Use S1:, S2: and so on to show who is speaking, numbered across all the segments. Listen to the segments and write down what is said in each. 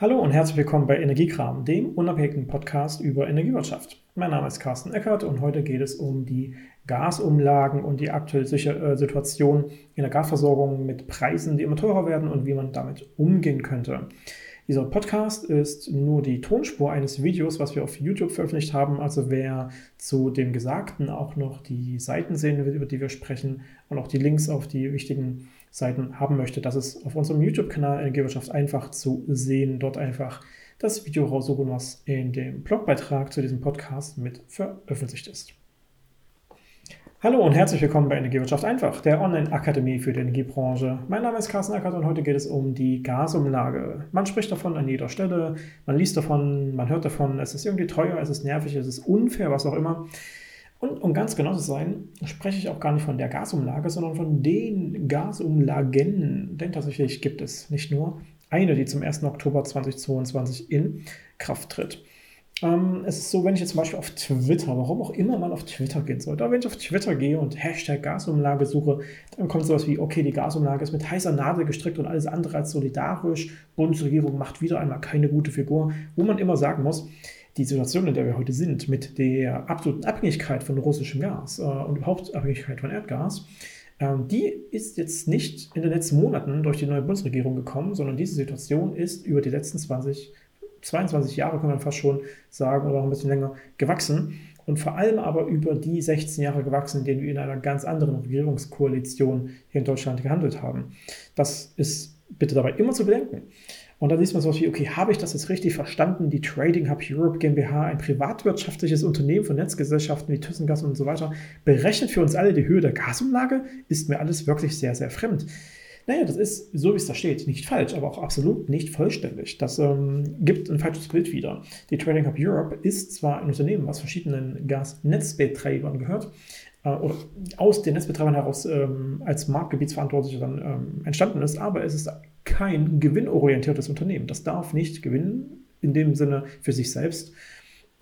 S1: Hallo und herzlich willkommen bei Energiekram, dem unabhängigen Podcast über Energiewirtschaft. Mein Name ist Carsten Eckert und heute geht es um die Gasumlagen und die aktuelle äh, Situation in der Gasversorgung mit Preisen, die immer teurer werden und wie man damit umgehen könnte. Dieser Podcast ist nur die Tonspur eines Videos, was wir auf YouTube veröffentlicht haben. Also wer zu dem Gesagten auch noch die Seiten sehen will, über die wir sprechen und auch die Links auf die wichtigen Seiten haben möchte, das ist auf unserem YouTube-Kanal Energiewirtschaft einfach zu sehen. Dort einfach das Video raussuchen, was in dem Blogbeitrag zu diesem Podcast mit veröffentlicht ist. Hallo und herzlich willkommen bei Energiewirtschaft einfach, der Online-Akademie für die Energiebranche. Mein Name ist Carsten Eckert und heute geht es um die Gasumlage. Man spricht davon an jeder Stelle, man liest davon, man hört davon, es ist irgendwie teuer, es ist nervig, es ist unfair, was auch immer. Und um ganz genau zu sein, spreche ich auch gar nicht von der Gasumlage, sondern von den Gasumlagen. Denn tatsächlich gibt es nicht nur eine, die zum 1. Oktober 2022 in Kraft tritt. Ähm, es ist so, wenn ich jetzt zum Beispiel auf Twitter, warum auch immer man auf Twitter gehen sollte, aber wenn ich auf Twitter gehe und Hashtag Gasumlage suche, dann kommt sowas wie, okay, die Gasumlage ist mit heißer Nadel gestrickt und alles andere als solidarisch. Bundesregierung macht wieder einmal keine gute Figur, wo man immer sagen muss, die Situation, in der wir heute sind, mit der absoluten Abhängigkeit von russischem Gas äh, und überhaupt Abhängigkeit von Erdgas, äh, die ist jetzt nicht in den letzten Monaten durch die neue Bundesregierung gekommen, sondern diese Situation ist über die letzten 20, 22 Jahre, kann man fast schon sagen, oder auch ein bisschen länger, gewachsen. Und vor allem aber über die 16 Jahre gewachsen, in denen wir in einer ganz anderen Regierungskoalition hier in Deutschland gehandelt haben. Das ist bitte dabei immer zu bedenken. Und dann liest man so wie, okay, habe ich das jetzt richtig verstanden? Die Trading Hub Europe GmbH, ein privatwirtschaftliches Unternehmen von Netzgesellschaften wie ThyssenGas und so weiter, berechnet für uns alle die Höhe der Gasumlage? Ist mir alles wirklich sehr, sehr fremd. Naja, das ist, so wie es da steht, nicht falsch, aber auch absolut nicht vollständig. Das ähm, gibt ein falsches Bild wieder. Die Trading Hub Europe ist zwar ein Unternehmen, was verschiedenen Gasnetzbetreibern gehört, äh, oder aus den Netzbetreibern heraus ähm, als Marktgebietsverantwortlicher dann ähm, entstanden ist, aber es ist kein gewinnorientiertes Unternehmen. Das darf nicht gewinnen, in dem Sinne für sich selbst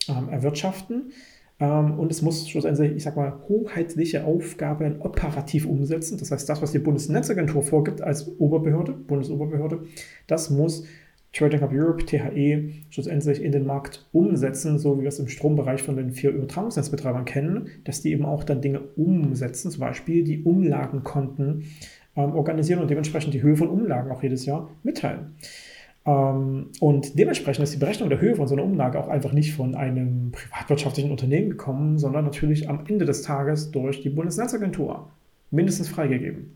S1: ähm, erwirtschaften. Ähm, und es muss schlussendlich, ich sag mal, hoheitliche Aufgaben operativ umsetzen. Das heißt, das, was die Bundesnetzagentur vorgibt als Oberbehörde, Bundesoberbehörde, das muss Trading Hub Europe, THE, schlussendlich in den Markt umsetzen, so wie wir es im Strombereich von den vier Übertragungsnetzbetreibern kennen, dass die eben auch dann Dinge umsetzen, zum Beispiel die Umlagenkonten ähm, organisieren und dementsprechend die Höhe von Umlagen auch jedes Jahr mitteilen. Ähm, und dementsprechend ist die Berechnung der Höhe von so einer Umlage auch einfach nicht von einem privatwirtschaftlichen Unternehmen gekommen, sondern natürlich am Ende des Tages durch die Bundesnetzagentur mindestens freigegeben.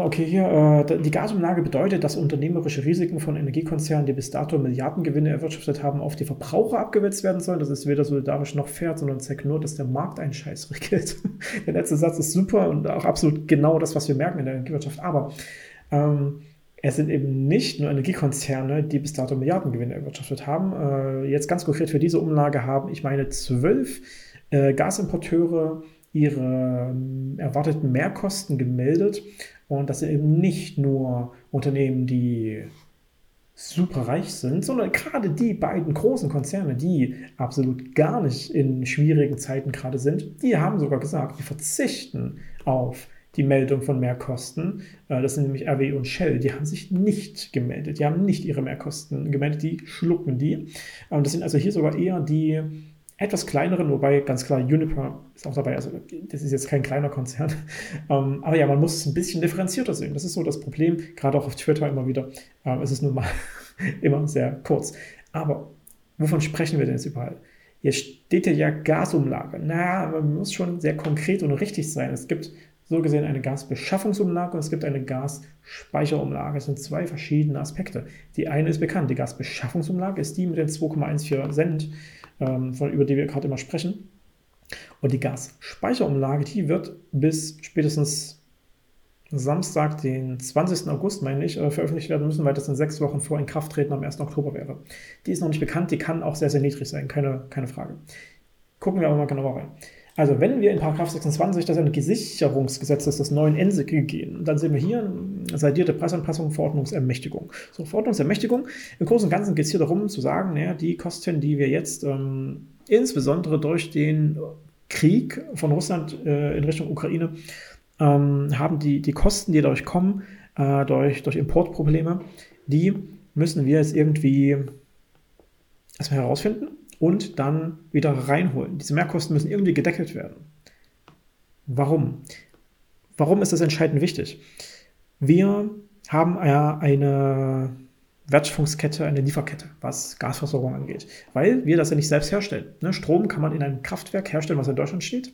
S1: Okay, hier, äh, die Gasumlage bedeutet, dass unternehmerische Risiken von Energiekonzernen, die bis dato Milliardengewinne erwirtschaftet haben, auf die Verbraucher abgewälzt werden sollen. Das ist weder solidarisch noch fair, sondern zeigt nur, dass der Markt einen Scheiß regelt. der letzte Satz ist super und auch absolut genau das, was wir merken in der Energiewirtschaft. Aber ähm, es sind eben nicht nur Energiekonzerne, die bis dato Milliardengewinne erwirtschaftet haben. Äh, jetzt ganz konkret für diese Umlage haben, ich meine, zwölf äh, Gasimporteure ihre äh, erwarteten Mehrkosten gemeldet und das sind eben nicht nur Unternehmen, die super reich sind, sondern gerade die beiden großen Konzerne, die absolut gar nicht in schwierigen Zeiten gerade sind, die haben sogar gesagt, die verzichten auf die Meldung von Mehrkosten. Äh, das sind nämlich RW und Shell. Die haben sich nicht gemeldet. Die haben nicht ihre Mehrkosten gemeldet. Die schlucken die. Das sind also hier sogar eher die etwas kleineren, wobei ganz klar Uniper ist auch dabei, also das ist jetzt kein kleiner Konzern. Ähm, aber ja, man muss es ein bisschen differenzierter sehen. Das ist so das Problem, gerade auch auf Twitter immer wieder. Ähm, es ist nun mal immer sehr kurz. Aber wovon sprechen wir denn jetzt überall? Hier steht ja Gasumlage. Na, man muss schon sehr konkret und richtig sein. Es gibt so gesehen eine Gasbeschaffungsumlage und es gibt eine Gasspeicherumlage. Es sind zwei verschiedene Aspekte. Die eine ist bekannt. Die Gasbeschaffungsumlage ist die mit den 2,14 Cent ähm, von, über die wir gerade immer sprechen. Und die Gasspeicherumlage, die wird bis spätestens Samstag, den 20. August, meine ich, äh, veröffentlicht werden müssen, weil das in sechs Wochen vor Inkrafttreten am 1. Oktober wäre. Die ist noch nicht bekannt, die kann auch sehr, sehr niedrig sein, keine, keine Frage. Gucken wir aber mal genauer rein. Also wenn wir in 26 des Energiesicherungsgesetzes des neuen ENSIG gehen, dann sehen wir hier seidierte Preisanpassung, Verordnungsermächtigung. So, Verordnungsermächtigung. Im Großen und Ganzen geht es hier darum zu sagen, naja, die Kosten, die wir jetzt ähm, insbesondere durch den Krieg von Russland äh, in Richtung Ukraine ähm, haben, die, die Kosten, die dadurch kommen, äh, durch, durch Importprobleme, die müssen wir es irgendwie erstmal herausfinden und dann wieder reinholen. Diese Mehrkosten müssen irgendwie gedeckelt werden. Warum? Warum ist das entscheidend wichtig? Wir haben ja eine Wertschöpfungskette, eine Lieferkette, was Gasversorgung angeht, weil wir das ja nicht selbst herstellen. Ne, Strom kann man in einem Kraftwerk herstellen, was in Deutschland steht.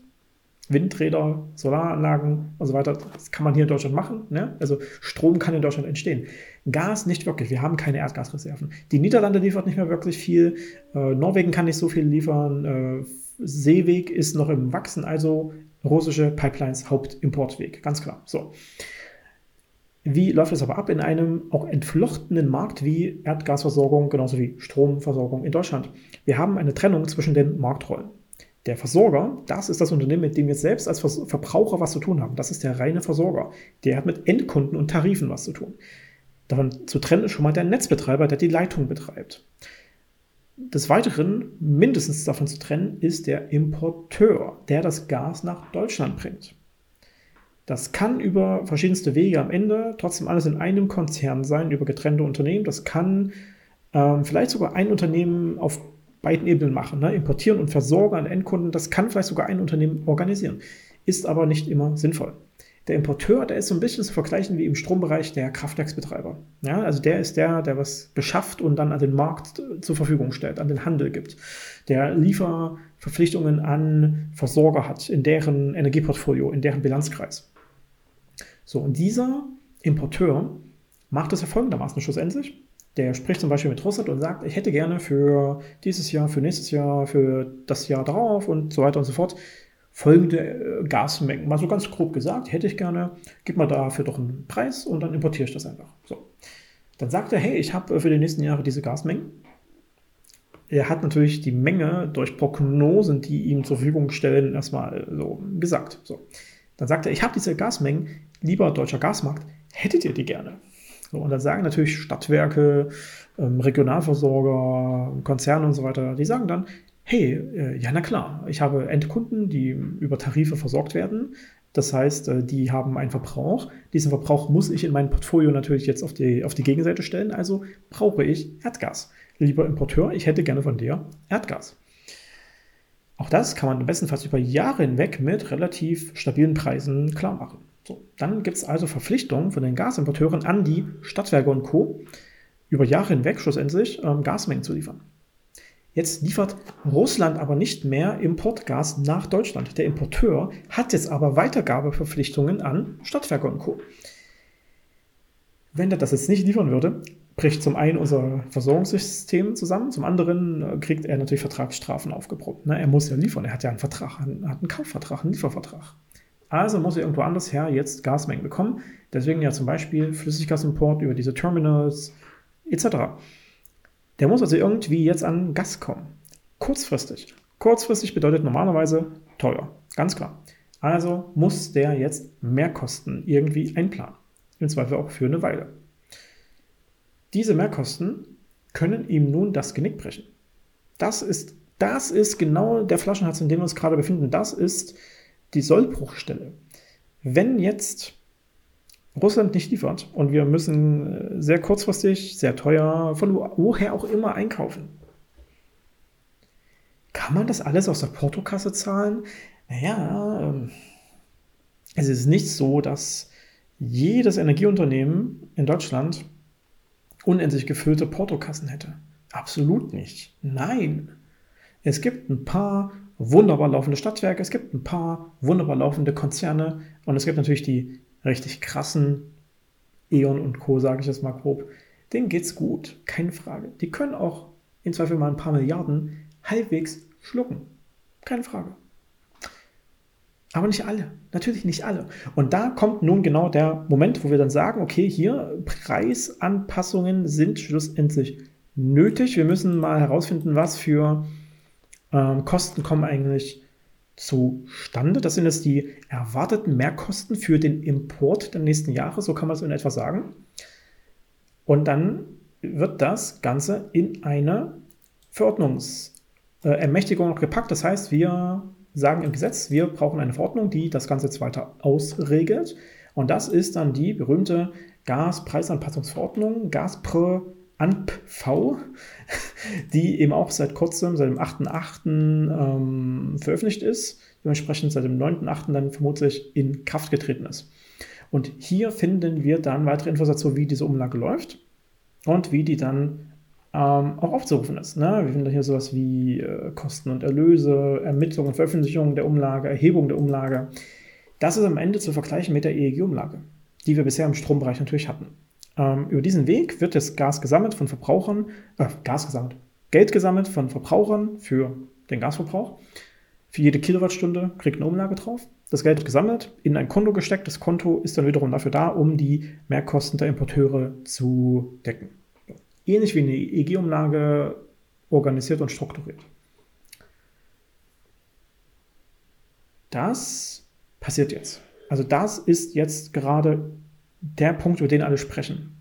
S1: Windräder, Solaranlagen und so weiter, das kann man hier in Deutschland machen. Ne? Also Strom kann in Deutschland entstehen. Gas nicht wirklich. Wir haben keine Erdgasreserven. Die Niederlande liefert nicht mehr wirklich viel. Äh, Norwegen kann nicht so viel liefern. Äh, Seeweg ist noch im Wachsen, also russische Pipelines Hauptimportweg, ganz klar. So. Wie läuft es aber ab in einem auch entflochtenen Markt wie Erdgasversorgung, genauso wie Stromversorgung in Deutschland? Wir haben eine Trennung zwischen den Marktrollen. Der Versorger, das ist das Unternehmen, mit dem wir selbst als Verbraucher was zu tun haben. Das ist der reine Versorger. Der hat mit Endkunden und Tarifen was zu tun. Davon zu trennen ist schon mal der Netzbetreiber, der die Leitung betreibt. Des Weiteren, mindestens davon zu trennen, ist der Importeur, der das Gas nach Deutschland bringt. Das kann über verschiedenste Wege am Ende trotzdem alles in einem Konzern sein, über getrennte Unternehmen. Das kann ähm, vielleicht sogar ein Unternehmen auf beiden Ebenen machen. Ne? Importieren und versorgen an Endkunden, das kann vielleicht sogar ein Unternehmen organisieren. Ist aber nicht immer sinnvoll. Der Importeur, der ist so ein bisschen zu vergleichen wie im Strombereich der Kraftwerksbetreiber. Ja, also der ist der, der was beschafft und dann an den Markt zur Verfügung stellt, an den Handel gibt. Der Lieferverpflichtungen an Versorger hat, in deren Energieportfolio, in deren Bilanzkreis. So, und dieser Importeur macht es ja folgendermaßen schlussendlich. Der spricht zum Beispiel mit Russland und sagt, ich hätte gerne für dieses Jahr, für nächstes Jahr, für das Jahr darauf und so weiter und so fort folgende äh, Gasmengen. Mal so ganz grob gesagt, hätte ich gerne, gib mal dafür doch einen Preis und dann importiere ich das einfach. So. Dann sagt er, hey, ich habe äh, für die nächsten Jahre diese Gasmengen. Er hat natürlich die Menge durch Prognosen, die ihm zur Verfügung stellen, erstmal so gesagt. So. Dann sagt er, ich habe diese Gasmengen, lieber deutscher Gasmarkt, hättet ihr die gerne? So, und dann sagen natürlich Stadtwerke, ähm, Regionalversorger, Konzerne und so weiter, die sagen dann, hey, äh, ja, na klar, ich habe Endkunden, die über Tarife versorgt werden. Das heißt, äh, die haben einen Verbrauch. Diesen Verbrauch muss ich in mein Portfolio natürlich jetzt auf die, auf die Gegenseite stellen. Also brauche ich Erdgas. Lieber Importeur, ich hätte gerne von dir Erdgas. Auch das kann man bestenfalls über Jahre hinweg mit relativ stabilen Preisen klar machen. So, dann gibt es also Verpflichtungen von den Gasimporteuren an die Stadtwerke und Co. über Jahre hinweg schlussendlich ähm, Gasmengen zu liefern. Jetzt liefert Russland aber nicht mehr Importgas nach Deutschland. Der Importeur hat jetzt aber Weitergabeverpflichtungen an Stadtwerke und Co. Wenn er das jetzt nicht liefern würde, bricht zum einen unser Versorgungssystem zusammen, zum anderen äh, kriegt er natürlich Vertragsstrafen aufgebrummt. Ne? Er muss ja liefern, er hat ja einen Vertrag, hat einen Kaufvertrag, einen Liefervertrag. Also muss er irgendwo anders her jetzt Gasmengen bekommen. Deswegen ja zum Beispiel Flüssiggasimport über diese Terminals etc. Der muss also irgendwie jetzt an Gas kommen. Kurzfristig. Kurzfristig bedeutet normalerweise teuer. Ganz klar. Also muss der jetzt Mehrkosten irgendwie einplanen. Im Zweifel auch für eine Weile. Diese Mehrkosten können ihm nun das Genick brechen. Das ist, das ist genau der Flaschenhals, in dem wir uns gerade befinden. Das ist die Sollbruchstelle. Wenn jetzt Russland nicht liefert und wir müssen äh, sehr kurzfristig, sehr teuer, von woher auch immer einkaufen. Kann man das alles aus der Portokasse zahlen? Naja, ähm, es ist nicht so, dass jedes Energieunternehmen in Deutschland unendlich gefüllte Portokassen hätte. Absolut nicht. Nein. Es gibt ein paar wunderbar laufende Stadtwerke, es gibt ein paar wunderbar laufende Konzerne und es gibt natürlich die richtig krassen E.ON und Co., sage ich jetzt mal grob, denen geht's gut, keine Frage. Die können auch in Zweifel mal ein paar Milliarden halbwegs schlucken, keine Frage. Aber nicht alle, natürlich nicht alle. Und da kommt nun genau der Moment, wo wir dann sagen, okay, hier Preisanpassungen sind schlussendlich nötig. Wir müssen mal herausfinden, was für ähm, Kosten kommen eigentlich zustande. Das sind jetzt die erwarteten Mehrkosten für den Import der nächsten Jahre, so kann man es in etwa sagen. Und dann wird das Ganze in eine Verordnungsermächtigung gepackt. Das heißt, wir sagen im Gesetz, wir brauchen eine Verordnung, die das Ganze jetzt weiter ausregelt. Und das ist dann die berühmte Gaspreisanpassungsverordnung, Gaspre ANPV, die eben auch seit kurzem, seit dem 8.8. Ähm, veröffentlicht ist, dementsprechend seit dem 9.8. dann vermutlich in Kraft getreten ist. Und hier finden wir dann weitere Infos dazu, wie diese Umlage läuft und wie die dann ähm, auch aufzurufen ist. Ne? Wir finden hier sowas wie äh, Kosten und Erlöse, Ermittlung und Veröffentlichung der Umlage, Erhebung der Umlage. Das ist am Ende zu vergleichen mit der EEG-Umlage, die wir bisher im Strombereich natürlich hatten. Ähm, über diesen Weg wird das Gas gesammelt von Verbrauchern, äh, Gas gesammelt, Geld gesammelt von Verbrauchern für den Gasverbrauch. Für jede Kilowattstunde kriegt eine Umlage drauf. Das Geld wird gesammelt, in ein Konto gesteckt. Das Konto ist dann wiederum dafür da, um die Mehrkosten der Importeure zu decken. Ähnlich wie eine EEG-Umlage organisiert und strukturiert. Das passiert jetzt. Also das ist jetzt gerade der Punkt, über den alle sprechen.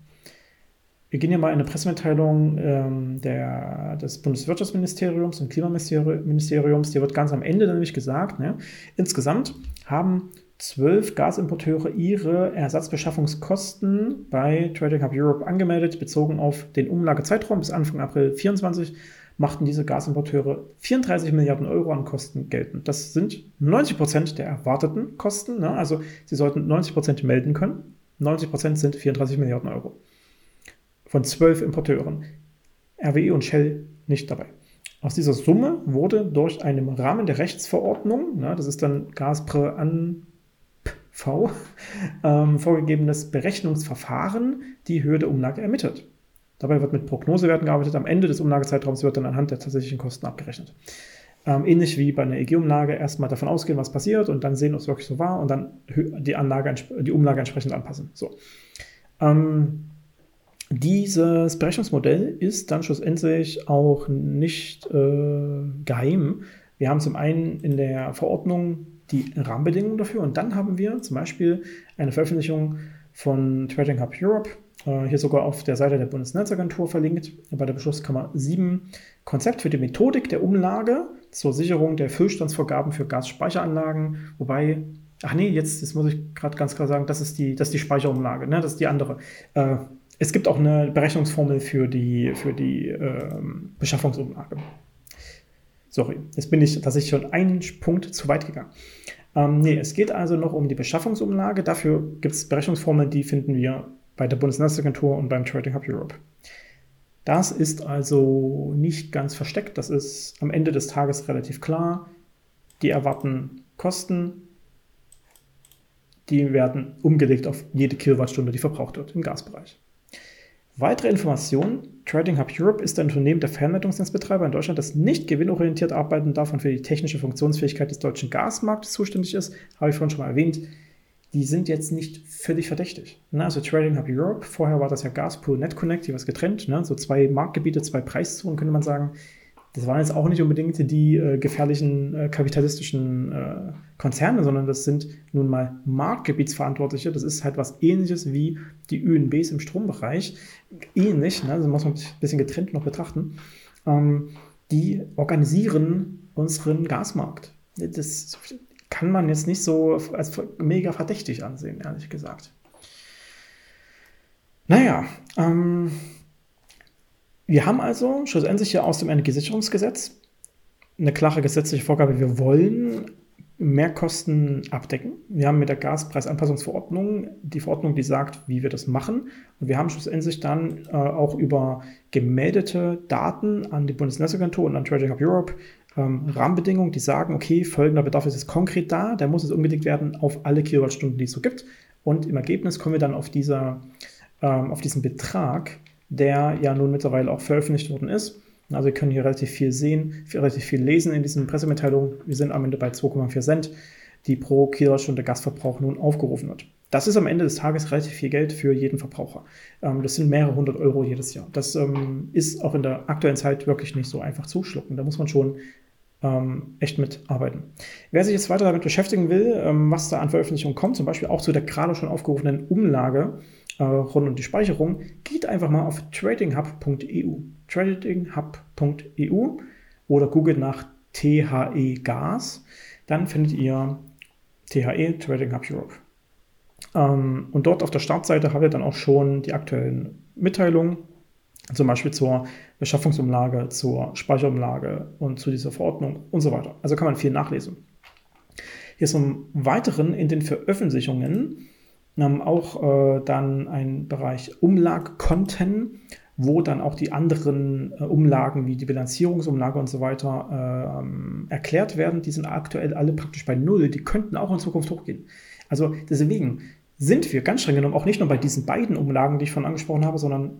S1: Wir gehen hier mal in eine Pressemitteilung ähm, der, des Bundeswirtschaftsministeriums und Klimaministeriums. Hier wird ganz am Ende nämlich gesagt, ne, insgesamt haben zwölf Gasimporteure ihre Ersatzbeschaffungskosten bei Trading Hub Europe angemeldet, bezogen auf den Umlagezeitraum bis Anfang April 2024 machten diese Gasimporteure 34 Milliarden Euro an Kosten geltend. Das sind 90 Prozent der erwarteten Kosten. Ne? Also sie sollten 90 Prozent melden können. 90 Prozent sind 34 Milliarden Euro. Von zwölf Importeuren. RWE und Shell nicht dabei. Aus dieser Summe wurde durch einen Rahmen der Rechtsverordnung, ne, das ist dann Gaspre an V, ähm, vorgegebenes Berechnungsverfahren die Höhe der Umlage ermittelt. Dabei wird mit Prognosewerten gearbeitet. Am Ende des Umlagezeitraums wird dann anhand der tatsächlichen Kosten abgerechnet. Ähm, ähnlich wie bei einer EG-Umlage erstmal davon ausgehen, was passiert und dann sehen, ob es wirklich so war und dann die, Anlage, die Umlage entsprechend anpassen. So. Ähm, dieses Berechnungsmodell ist dann schlussendlich auch nicht äh, geheim. Wir haben zum einen in der Verordnung die Rahmenbedingungen dafür und dann haben wir zum Beispiel eine Veröffentlichung von Trading Hub Europe, äh, hier sogar auf der Seite der Bundesnetzagentur verlinkt, bei der Beschlusskammer 7, Konzept für die Methodik der Umlage zur Sicherung der Füllstandsvorgaben für Gasspeicheranlagen, wobei, ach nee, jetzt, jetzt muss ich gerade ganz klar sagen, das ist die, das ist die Speicherumlage, ne? das ist die andere. Äh, es gibt auch eine Berechnungsformel für die, für die äh, Beschaffungsumlage. Sorry, jetzt bin ich tatsächlich schon einen Punkt zu weit gegangen. Ähm, nee, es geht also noch um die Beschaffungsumlage. Dafür gibt es Berechnungsformeln, die finden wir bei der Bundesnetzagentur und beim Trading Hub Europe. Das ist also nicht ganz versteckt. Das ist am Ende des Tages relativ klar. Die erwarten Kosten. Die werden umgelegt auf jede Kilowattstunde, die verbraucht wird im Gasbereich. Weitere Informationen. Trading Hub Europe ist ein Unternehmen der Fernleitungsnetzbetreiber in Deutschland, das nicht gewinnorientiert arbeiten darf und für die technische Funktionsfähigkeit des deutschen Gasmarktes zuständig ist. Habe ich vorhin schon mal erwähnt. Die sind jetzt nicht völlig verdächtig. Ne? Also Trading Hub Europe, vorher war das ja Gaspool NetConnect, was getrennt, ne? so zwei Marktgebiete, zwei Preiszonen, könnte man sagen das waren jetzt auch nicht unbedingt die äh, gefährlichen äh, kapitalistischen äh, Konzerne, sondern das sind nun mal Marktgebietsverantwortliche. Das ist halt was ähnliches wie die ÖNBs im Strombereich. Ähnlich, ne? also muss man ein bisschen getrennt noch betrachten. Ähm, die organisieren unseren Gasmarkt. Das kann man jetzt nicht so als mega verdächtig ansehen, ehrlich gesagt. Naja, ähm, wir haben also schlussendlich hier aus dem Energiesicherungsgesetz eine klare gesetzliche Vorgabe, wir wollen Mehrkosten abdecken. Wir haben mit der Gaspreisanpassungsverordnung die Verordnung, die sagt, wie wir das machen. Und wir haben schlussendlich dann äh, auch über gemeldete Daten an die Bundesnetzagentur und an Trading Hub Europe ähm, Rahmenbedingungen, die sagen, okay, folgender Bedarf ist jetzt konkret da, der muss jetzt umgelegt werden auf alle Kilowattstunden, die es so gibt. Und im Ergebnis kommen wir dann auf, dieser, ähm, auf diesen Betrag, der ja nun mittlerweile auch veröffentlicht worden ist. Also wir können hier relativ viel sehen, relativ viel lesen in diesen Pressemitteilungen. Wir sind am Ende bei 2,4 Cent, die pro Kilowattstunde Gasverbrauch nun aufgerufen wird. Das ist am Ende des Tages relativ viel Geld für jeden Verbraucher. Ähm, das sind mehrere hundert Euro jedes Jahr. Das ähm, ist auch in der aktuellen Zeit wirklich nicht so einfach zuschlucken. Da muss man schon ähm, echt mitarbeiten. Wer sich jetzt weiter damit beschäftigen will, was da an Veröffentlichungen kommt, zum Beispiel auch zu der gerade schon aufgerufenen Umlage, äh, rund um die Speicherung, geht einfach mal auf tradinghub.eu. Tradinghub.eu oder googelt nach THE Gas. Dann findet ihr THE, Trading Hub Europe. Ähm, und dort auf der Startseite habt ihr dann auch schon die aktuellen Mitteilungen zum Beispiel zur Beschaffungsumlage, zur Speicherumlage und zu dieser Verordnung und so weiter. Also kann man viel nachlesen. Hier im Weiteren in den Veröffentlichungen ähm, auch äh, dann ein Bereich Umlagkonten, wo dann auch die anderen äh, Umlagen wie die Bilanzierungsumlage und so weiter äh, erklärt werden. Die sind aktuell alle praktisch bei Null. Die könnten auch in Zukunft hochgehen. Also deswegen sind wir ganz streng genommen auch nicht nur bei diesen beiden Umlagen, die ich von angesprochen habe, sondern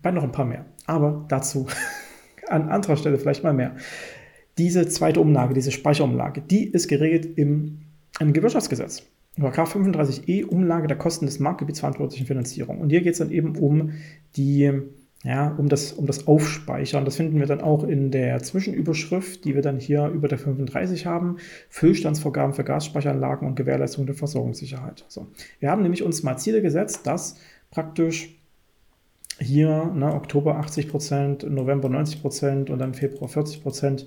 S1: bei noch ein paar mehr. Aber dazu an anderer Stelle vielleicht mal mehr. Diese zweite Umlage, diese Speicherumlage, die ist geregelt im, im Gewirtschaftsgesetz. Paragraph 35e Umlage der Kosten des marktgebietsverantwortlichen Finanzierung. Und hier geht es dann eben um die, ja, um das, um das Aufspeichern. Das finden wir dann auch in der Zwischenüberschrift, die wir dann hier über der 35 haben. Füllstandsvorgaben für Gasspeicheranlagen und Gewährleistung der Versorgungssicherheit. So. Wir haben nämlich uns mal Ziele gesetzt, dass praktisch hier ne, Oktober 80 Prozent, November 90 Prozent und dann Februar 40 Prozent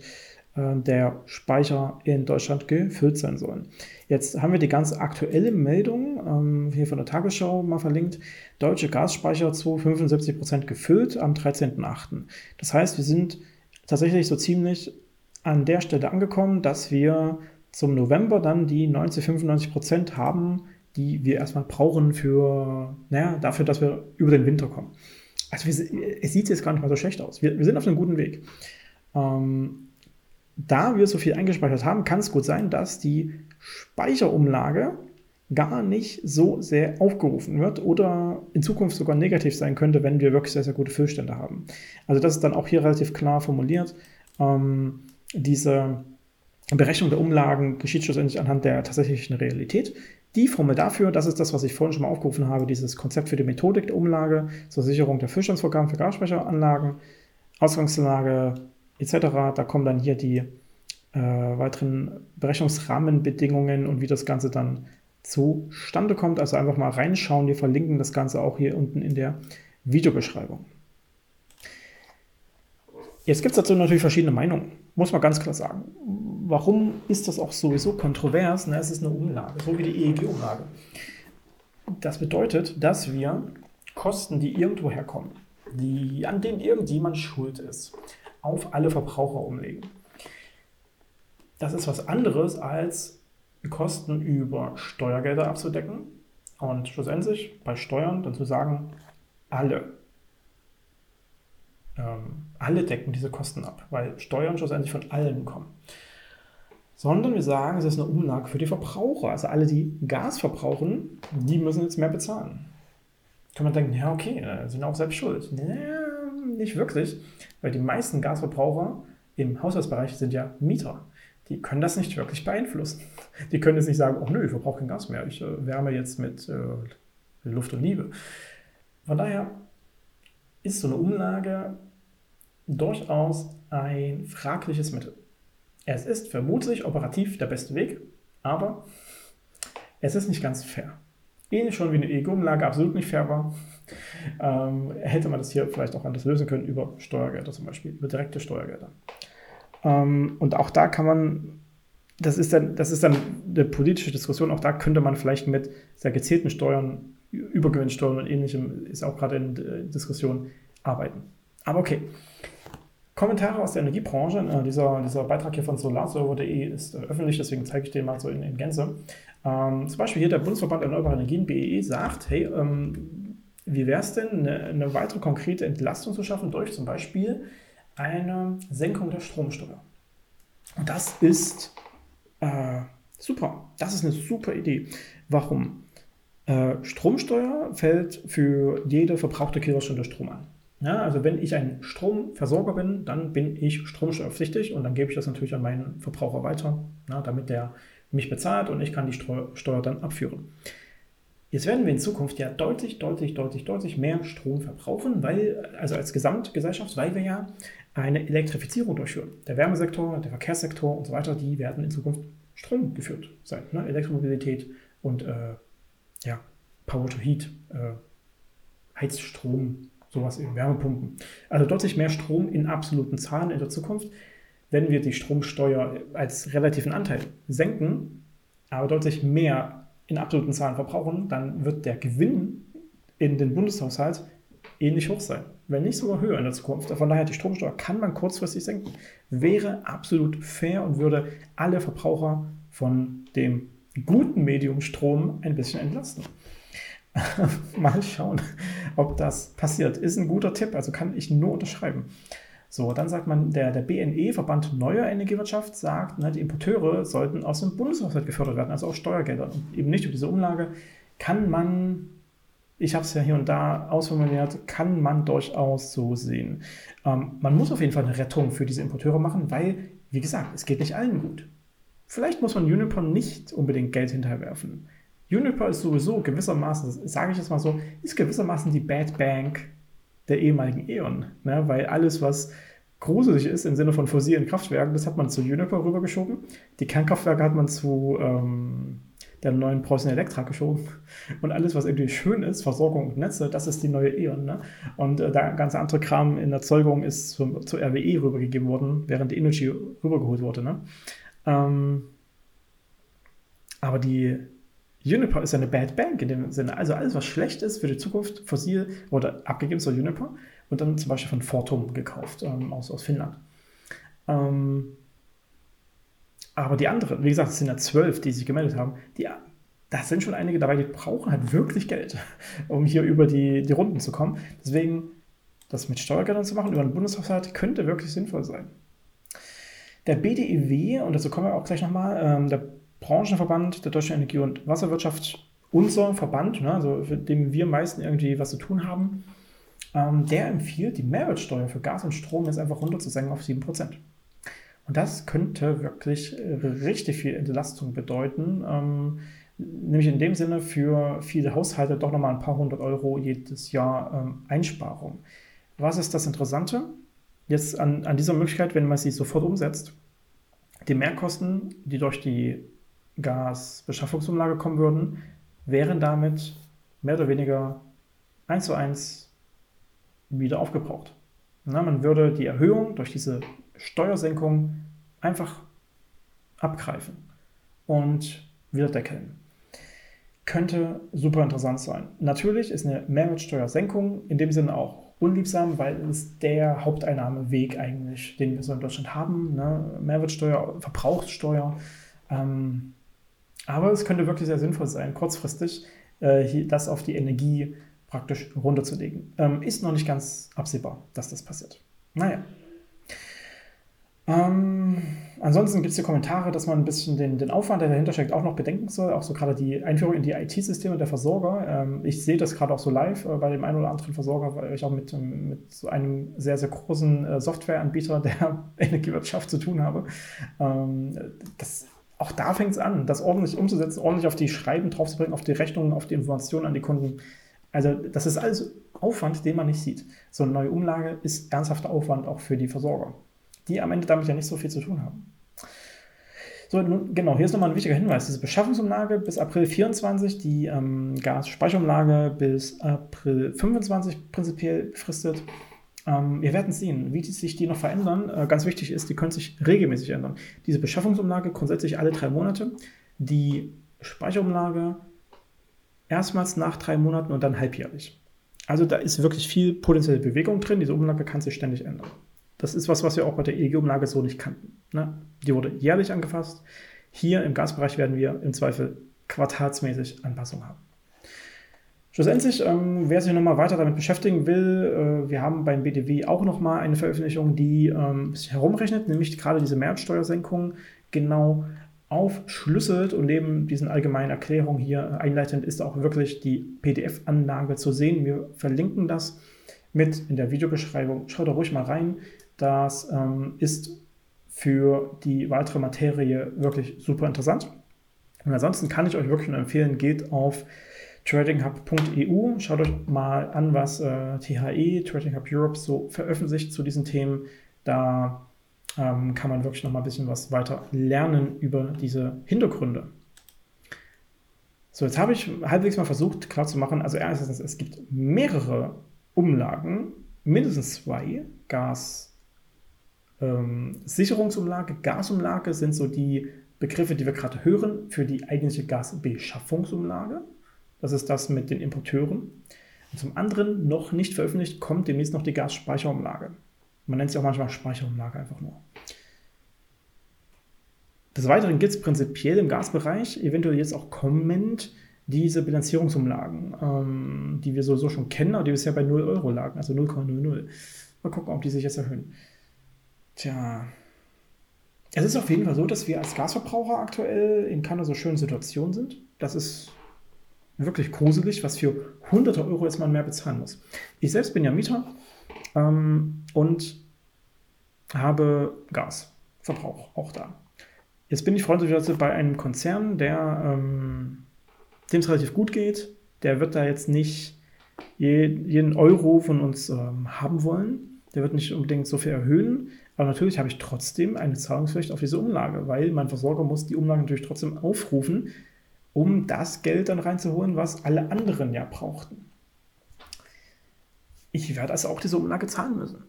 S1: der Speicher in Deutschland gefüllt sein sollen. Jetzt haben wir die ganz aktuelle Meldung ähm, hier von der Tagesschau mal verlinkt. Deutsche Gasspeicher zu 75 Prozent gefüllt am 13.08. Das heißt, wir sind tatsächlich so ziemlich an der Stelle angekommen, dass wir zum November dann die 90, 95 Prozent haben, die wir erstmal brauchen für, naja, dafür, dass wir über den Winter kommen. Also wir, es sieht jetzt gar nicht mal so schlecht aus. Wir, wir sind auf einem guten Weg. Ähm, da wir so viel eingespeichert haben, kann es gut sein, dass die Speicherumlage gar nicht so sehr aufgerufen wird oder in Zukunft sogar negativ sein könnte, wenn wir wirklich sehr, sehr gute Füllstände haben. Also das ist dann auch hier relativ klar formuliert. Ähm, diese Berechnung der Umlagen geschieht schlussendlich anhand der tatsächlichen Realität. Die Formel dafür, das ist das, was ich vorhin schon mal aufgerufen habe, dieses Konzept für die Methodik der Umlage zur Sicherung der Füllstandsvorgaben für Gasspeicheranlagen, Ausgangslage etc. Da kommen dann hier die äh, weiteren Berechnungsrahmenbedingungen und wie das Ganze dann zustande kommt. Also einfach mal reinschauen. Wir verlinken das Ganze auch hier unten in der Videobeschreibung. Jetzt gibt es dazu natürlich verschiedene Meinungen, muss man ganz klar sagen. Warum ist das auch sowieso kontrovers? Na, es ist eine Umlage, so wie die EEG-Umlage. Das bedeutet, dass wir Kosten, die irgendwo herkommen, die, an denen irgendjemand schuld ist, auf alle Verbraucher umlegen. Das ist was anderes als Kosten über Steuergelder abzudecken und schlussendlich bei Steuern dann zu sagen, alle. Ähm, alle decken diese Kosten ab, weil Steuern schlussendlich von allen kommen. Sondern wir sagen, es ist eine Umlage für die Verbraucher. Also alle, die Gas verbrauchen, die müssen jetzt mehr bezahlen. Kann man denken, ja, okay, äh, sind auch selbst schuld. Ja, nicht wirklich, weil die meisten Gasverbraucher im Haushaltsbereich sind ja Mieter. Die können das nicht wirklich beeinflussen. Die können jetzt nicht sagen, oh nö, ich verbrauche kein Gas mehr, ich äh, wärme jetzt mit äh, Luft und Liebe. Von daher ist so eine Umlage durchaus ein fragliches Mittel. Es ist vermutlich operativ der beste Weg, aber es ist nicht ganz fair. Ähnlich schon wie eine EEG-Umlage absolut nicht fair war, ähm, hätte man das hier vielleicht auch anders lösen können über Steuergelder zum Beispiel, über direkte Steuergelder. Ähm, und auch da kann man, das ist, dann, das ist dann eine politische Diskussion, auch da könnte man vielleicht mit sehr gezielten Steuern, Übergewinnsteuern und ähnlichem, ist auch gerade in äh, Diskussion, arbeiten. Aber okay. Kommentare aus der Energiebranche. Äh, dieser, dieser Beitrag hier von solarserver.de ist äh, öffentlich, deswegen zeige ich den mal so in, in Gänze. Ähm, zum Beispiel hier der Bundesverband Erneuerbare Energien, BEE, sagt, hey, ähm, wie wäre es denn, eine, eine, weitere konkrete Entlastung zu schaffen durch zum Beispiel eine Senkung der Stromsteuer? Und das ist äh, super. Das ist eine super Idee. Warum? Äh, Stromsteuer fällt für jede verbrauchte Kilowattstunde Strom an. Ja, also wenn ich ein Stromversorger bin, dann bin ich stromsteuerpflichtig und dann gebe ich das natürlich an meinen Verbraucher weiter, na, damit der mich bezahlt und ich kann die Steuer dann abführen. Jetzt werden wir in Zukunft ja deutlich, deutlich, deutlich, deutlich mehr Strom verbrauchen, weil, also als Gesamtgesellschaft, weil wir ja eine Elektrifizierung durchführen. Der Wärmesektor, der Verkehrssektor und so weiter, die werden in Zukunft Strom geführt sein. Ne? Elektromobilität und äh, ja, Power to Heat, äh, Heizstrom, sowas eben, Wärmepumpen. Also deutlich mehr Strom in absoluten Zahlen in der Zukunft wenn wir die Stromsteuer als relativen Anteil senken, aber deutlich mehr in absoluten Zahlen verbrauchen, dann wird der Gewinn in den Bundeshaushalt ähnlich hoch sein, wenn nicht sogar höher in der Zukunft. Von daher, die Stromsteuer kann man kurzfristig senken. Wäre absolut fair und würde alle Verbraucher von dem guten Medium Strom ein bisschen entlasten. Mal schauen, ob das passiert. Ist ein guter Tipp, also kann ich nur unterschreiben. So, dann sagt man, der, der BNE, Verband Neuer Energiewirtschaft, sagt, ne, die Importeure sollten aus dem Bundeshaushalt gefördert werden, also auch Steuergelder. Und eben nicht über diese Umlage kann man, ich habe es ja hier und da ausformuliert, kann man durchaus so sehen. Ähm, man muss auf jeden Fall eine Rettung für diese Importeure machen, weil, wie gesagt, es geht nicht allen gut. Vielleicht muss man Uniper nicht unbedingt Geld hinterherwerfen. Uniper ist sowieso gewissermaßen, sage ich jetzt mal so, ist gewissermaßen die Bad Bank der ehemaligen E.ON. Ne? Weil alles, was gruselig ist im Sinne von fossilen Kraftwerken, das hat man zu Juniper rübergeschoben. Die Kernkraftwerke hat man zu ähm, der neuen Preußen Elektra geschoben. Und alles, was irgendwie schön ist, Versorgung und Netze, das ist die neue E.ON. Ne? Und äh, der ganze andere Kram in Erzeugung ist zu, zur RWE rübergegeben worden, während die Energy rübergeholt wurde. Ne? Ähm, aber die Juniper ist eine Bad Bank in dem Sinne. Also alles, was schlecht ist für die Zukunft, fossil wurde abgegeben zu Juniper und dann zum Beispiel von Fortum gekauft ähm, aus, aus Finnland. Ähm, aber die anderen, wie gesagt, es sind ja zwölf, die sich gemeldet haben, die, da sind schon einige dabei, die brauchen halt wirklich Geld, um hier über die, die Runden zu kommen. Deswegen, das mit Steuergeldern zu machen über den Bundeshaushalt könnte wirklich sinnvoll sein. Der BDEW, und dazu kommen wir auch gleich nochmal, ähm, der Branchenverband der Deutschen Energie- und Wasserwirtschaft, unser Verband, ne, also für den wir meisten irgendwie was zu tun haben, ähm, der empfiehlt, die Mehrwertsteuer für Gas und Strom jetzt einfach runterzusenken auf 7%. Und das könnte wirklich richtig viel Entlastung bedeuten, ähm, nämlich in dem Sinne für viele Haushalte doch nochmal ein paar hundert Euro jedes Jahr ähm, Einsparung. Was ist das Interessante? Jetzt an, an dieser Möglichkeit, wenn man sie sofort umsetzt, die Mehrkosten, die durch die Gasbeschaffungsumlage kommen würden, wären damit mehr oder weniger eins zu eins wieder aufgebraucht. Na, man würde die Erhöhung durch diese Steuersenkung einfach abgreifen und wieder deckeln. Könnte super interessant sein. Natürlich ist eine Mehrwertsteuersenkung in dem Sinne auch unliebsam, weil es der Haupteinnahmeweg eigentlich, den wir so in Deutschland haben. Ne? Mehrwertsteuer, Verbrauchssteuer. Ähm, aber es könnte wirklich sehr sinnvoll sein, kurzfristig äh, das auf die Energie praktisch runterzulegen. Ähm, ist noch nicht ganz absehbar, dass das passiert. Naja. Ähm, ansonsten gibt es hier Kommentare, dass man ein bisschen den, den Aufwand, der dahinter steckt, auch noch bedenken soll. Auch so gerade die Einführung in die IT-Systeme der Versorger. Ähm, ich sehe das gerade auch so live äh, bei dem einen oder anderen Versorger, weil ich auch mit, ähm, mit so einem sehr, sehr großen äh, Softwareanbieter der Energiewirtschaft zu tun habe. Ähm, das auch da fängt es an, das ordentlich umzusetzen, ordentlich auf die Schreiben draufzubringen, auf die Rechnungen, auf die Informationen an die Kunden. Also das ist alles Aufwand, den man nicht sieht. So eine neue Umlage ist ernsthafter Aufwand auch für die Versorger, die am Ende damit ja nicht so viel zu tun haben. So, nun, genau, hier ist nochmal ein wichtiger Hinweis. Diese Beschaffungsumlage bis April 24, die ähm, Gasspeicherumlage bis April 25 prinzipiell befristet. Ähm, wir werden sehen, wie die, sich die noch verändern. Äh, ganz wichtig ist, die können sich regelmäßig ändern. Diese Beschaffungsumlage grundsätzlich alle drei Monate. Die Speicherumlage erstmals nach drei Monaten und dann halbjährlich. Also da ist wirklich viel potenzielle Bewegung drin. Diese Umlage kann sich ständig ändern. Das ist was, was wir auch bei der EEG-Umlage so nicht kannten. Ne? Die wurde jährlich angefasst. Hier im Gasbereich werden wir im Zweifel quartalsmäßig Anpassungen haben. Schlussendlich, ähm, wer sich nochmal weiter damit beschäftigen will, äh, wir haben beim BDW auch nochmal eine Veröffentlichung, die ähm, sich herumrechnet, nämlich gerade diese Mehrwertsteuersenkung genau aufschlüsselt und neben diesen allgemeinen Erklärungen hier einleitend ist auch wirklich die PDF-Anlage zu sehen. Wir verlinken das mit in der Videobeschreibung. Schaut da ruhig mal rein. Das ähm, ist für die weitere Materie wirklich super interessant. Und ansonsten kann ich euch wirklich nur empfehlen, geht auf tradinghub.eu. Schaut euch mal an, was äh, THE, Trading Hub Europe, so veröffentlicht zu diesen Themen. Da ähm, kann man wirklich noch mal ein bisschen was weiter lernen über diese Hintergründe. So, jetzt habe ich halbwegs mal versucht klarzumachen, also erstens, es gibt mehrere Umlagen, mindestens zwei, Gas, ähm, Sicherungsumlage, Gasumlage sind so die Begriffe, die wir gerade hören für die eigentliche Gasbeschaffungsumlage. Das ist das mit den Importeuren. Und zum anderen, noch nicht veröffentlicht, kommt demnächst noch die Gasspeicherumlage. Man nennt sie auch manchmal Speicherumlage einfach nur. Des Weiteren gibt es prinzipiell im Gasbereich eventuell jetzt auch kommend diese Bilanzierungsumlagen, ähm, die wir sowieso schon kennen, aber die bisher bei 0 Euro lagen, also 0,00. Mal gucken, ob die sich jetzt erhöhen. Tja. Es ist auf jeden Fall so, dass wir als Gasverbraucher aktuell in keiner so schönen Situation sind. Das ist wirklich gruselig, was für hunderte Euro jetzt man mehr bezahlen muss. Ich selbst bin ja Mieter ähm, und habe Gasverbrauch auch da. Jetzt bin ich freundlicherweise bei einem Konzern, der ähm, dem es relativ gut geht. Der wird da jetzt nicht je, jeden Euro von uns ähm, haben wollen. Der wird nicht unbedingt so viel erhöhen. Aber natürlich habe ich trotzdem eine Zahlungspflicht auf diese Umlage, weil mein Versorger muss die Umlage natürlich trotzdem aufrufen, um das Geld dann reinzuholen, was alle anderen ja brauchten. Ich werde also auch diese Umlage zahlen müssen.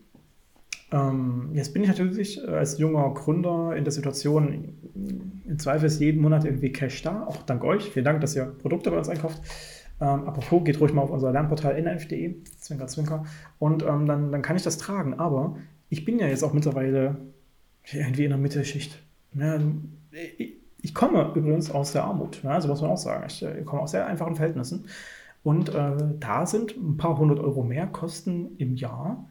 S1: Ähm, jetzt bin ich natürlich als junger Gründer in der Situation, im Zweifel ist jeden Monat irgendwie Cash da, auch dank euch. Vielen Dank, dass ihr Produkte bei uns einkauft. Ähm, apropos, geht ruhig mal auf unser Lernportal nf.de, zwinker, zwinker, und ähm, dann, dann kann ich das tragen. Aber ich bin ja jetzt auch mittlerweile irgendwie in der Mittelschicht. Ja, ich, ich, komme übrigens aus der Armut, ja, so muss man auch sagen. Ich, ich komme aus sehr einfachen Verhältnissen. Und äh, da sind ein paar hundert Euro mehr Kosten im Jahr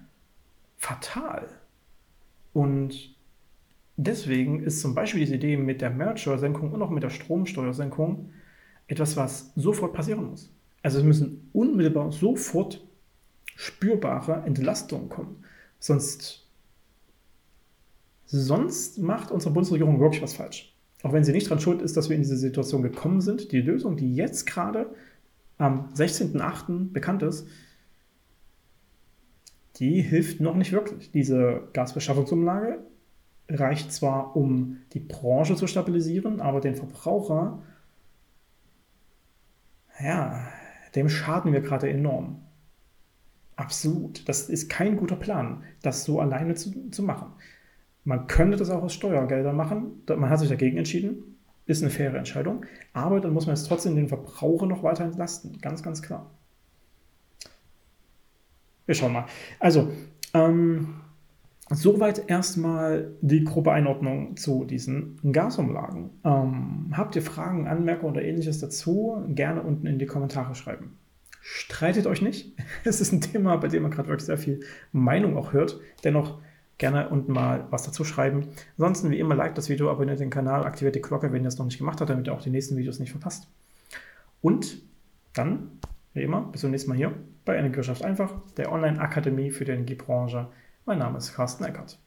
S1: fatal. Und deswegen ist zum Beispiel diese Idee mit der Mehrwertsteuersenkung und auch mit der Stromsteuersenkung etwas, was sofort passieren muss. Also es müssen unmittelbar sofort spürbare Entlastungen kommen. Sonst, sonst macht unsere Bundesregierung wirklich was falsch. Auch wenn sie nicht daran schuld ist, dass wir in diese Situation gekommen sind. Die Lösung, die jetzt gerade am 16.08. bekannt ist, die hilft noch nicht wirklich. Diese Gasbeschaffungsumlage reicht zwar, um die Branche zu stabilisieren, aber den Verbraucher, ja, dem schaden wir gerade enorm. Absolut. Das ist kein guter Plan, das so alleine zu, zu machen. Man könnte das auch aus Steuergeldern machen. Man hat sich dagegen entschieden. Ist eine faire Entscheidung. Aber dann muss man es trotzdem den Verbraucher noch weiter entlasten. Ganz, ganz klar. Wir schauen mal. Also, ähm, Soweit erstmal die grobe Einordnung zu diesen Gasumlagen. Ähm, habt ihr Fragen, Anmerkungen oder ähnliches dazu? Gerne unten in die Kommentare schreiben. Streitet euch nicht. Es ist ein Thema, bei dem man gerade wirklich sehr viel Meinung auch hört. Dennoch gerne unten mal was dazu schreiben. Ansonsten wie immer, like das Video, abonniert den Kanal, aktiviert die Glocke, wenn ihr es noch nicht gemacht habt, damit ihr auch die nächsten Videos nicht verpasst. Und dann, wie immer, bis zum nächsten Mal hier bei Energiewirtschaft einfach, der Online-Akademie für die Energiebranche. Mein Name ist Carsten Eckert.